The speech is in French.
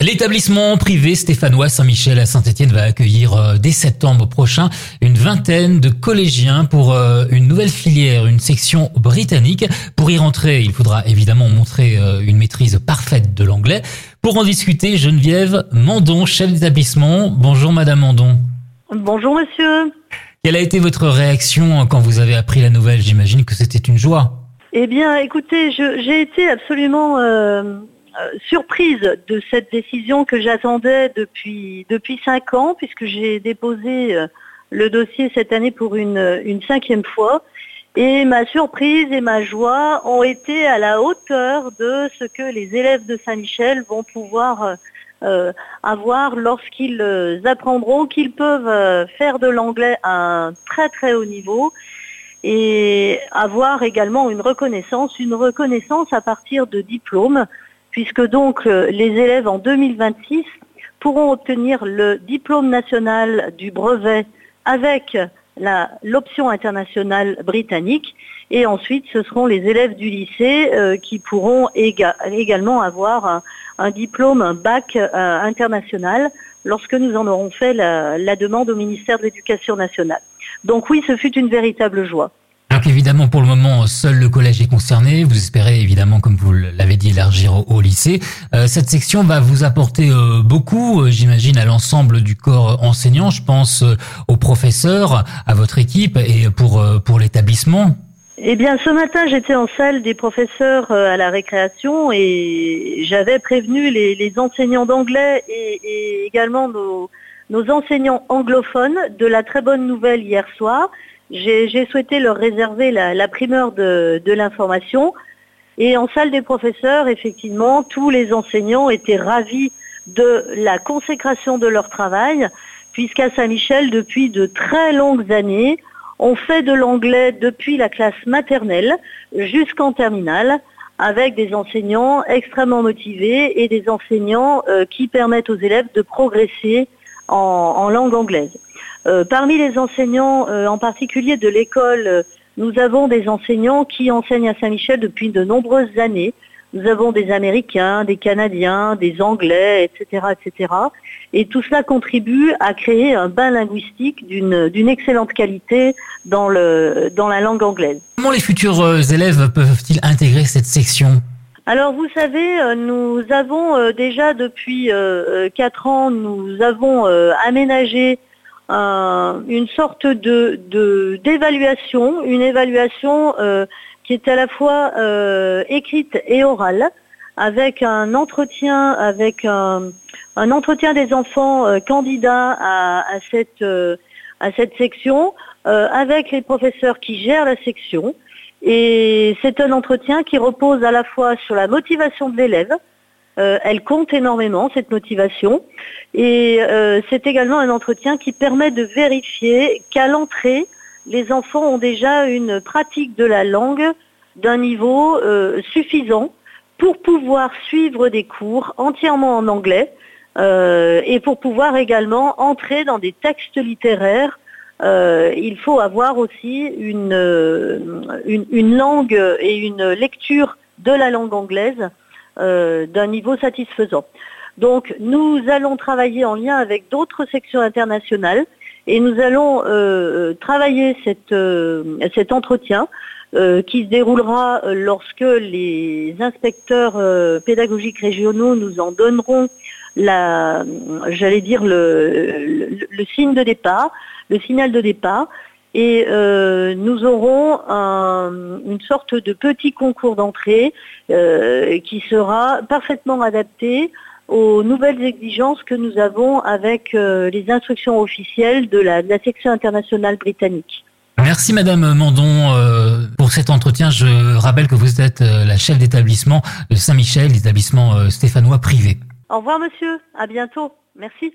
L'établissement privé stéphanois Saint-Michel à Saint-Étienne va accueillir euh, dès septembre prochain une vingtaine de collégiens pour euh, une nouvelle filière, une section britannique. Pour y rentrer, il faudra évidemment montrer euh, une maîtrise parfaite de l'anglais. Pour en discuter, Geneviève Mandon, chef d'établissement. Bonjour Madame Mandon. Bonjour Monsieur. Quelle a été votre réaction quand vous avez appris la nouvelle? J'imagine que c'était une joie. Eh bien, écoutez, j'ai été absolument euh, surprise de cette décision que j'attendais depuis, cinq ans, puisque j'ai déposé euh, le dossier cette année pour une, une cinquième fois. Et ma surprise et ma joie ont été à la hauteur de ce que les élèves de Saint-Michel vont pouvoir euh, avoir lorsqu'ils apprendront qu'ils peuvent faire de l'anglais à un très très haut niveau et avoir également une reconnaissance, une reconnaissance à partir de diplômes puisque donc euh, les élèves en 2026 pourront obtenir le diplôme national du brevet avec l'option internationale britannique et ensuite ce seront les élèves du lycée euh, qui pourront également avoir un, diplôme, un bac euh, international lorsque nous en aurons fait la demande au ministère de l'Éducation nationale. Donc oui, ce fut une véritable joie. Pour le moment, seul le collège est concerné. Vous espérez évidemment, comme vous l'avez dit, élargir au, lycée. Euh, cette section va vous apporter euh, beaucoup, euh, j'imagine, à l'ensemble du corps enseignant. Je pense aux professeurs, à votre équipe et pour pour l'établissement. Eh bien, ce matin, j'étais en salle des professeurs à la récréation et j'avais prévenu les, enseignants d'anglais et, également nos, nos enseignants anglophones de la très bonne nouvelle hier soir j'ai souhaité leur réserver la, primeur de, l'information. Et en salle des professeurs, effectivement, tous les enseignants étaient ravis de la consécration de leur travail, puisqu'à Saint-Michel, depuis de très longues années, on fait de l'anglais depuis la classe maternelle jusqu'en terminale, avec des enseignants extrêmement motivés et des enseignants euh, qui permettent aux élèves de progresser en langue anglaise. Euh, parmi les enseignants, euh, en particulier de l'école, euh, nous avons des enseignants qui enseignent à Saint-Michel depuis de nombreuses années. Nous avons des Américains, des Canadiens, des Anglais, etc., etc. Et tout cela contribue à créer un bain linguistique d'une excellente qualité dans, le, dans la langue anglaise. Comment les futurs élèves peuvent-ils intégrer cette section? Alors vous savez, nous avons déjà depuis quatre ans, nous avons aménagé une sorte de d'évaluation, une évaluation euh, qui est à la fois euh, écrite et orale, avec un entretien, avec un, entretien des enfants euh, candidats à, cette à cette section, avec les professeurs qui gèrent la section. Et c'est un entretien qui repose à la fois sur la motivation de l'élève, euh, elle compte énormément, cette motivation. Et euh, c'est également un entretien qui permet de vérifier qu'à l'entrée, les enfants ont déjà une pratique de la langue d'un niveau euh, suffisant pour pouvoir suivre des cours entièrement en anglais et pour pouvoir également entrer dans des textes littéraires. il faut avoir aussi une, une, langue et une lecture de la langue anglaise euh, d'un niveau satisfaisant. Donc nous allons travailler en lien avec d'autres sections internationales et nous allons euh, travailler euh, cet entretien qui se déroulera lorsque les inspecteurs pédagogiques régionaux nous en donneront la, j'allais dire le, signe de départ, le signal de départ, et euh, une sorte de petit concours d'entrée euh, qui sera parfaitement adapté aux nouvelles exigences que nous avons avec euh, les instructions officielles de la, section internationale britannique. Merci Madame Mandon pour cet entretien. Je rappelle que vous êtes la chef d'établissement de Saint-Michel, l'établissement stéphanois privé. Au revoir monsieur, à bientôt. Merci.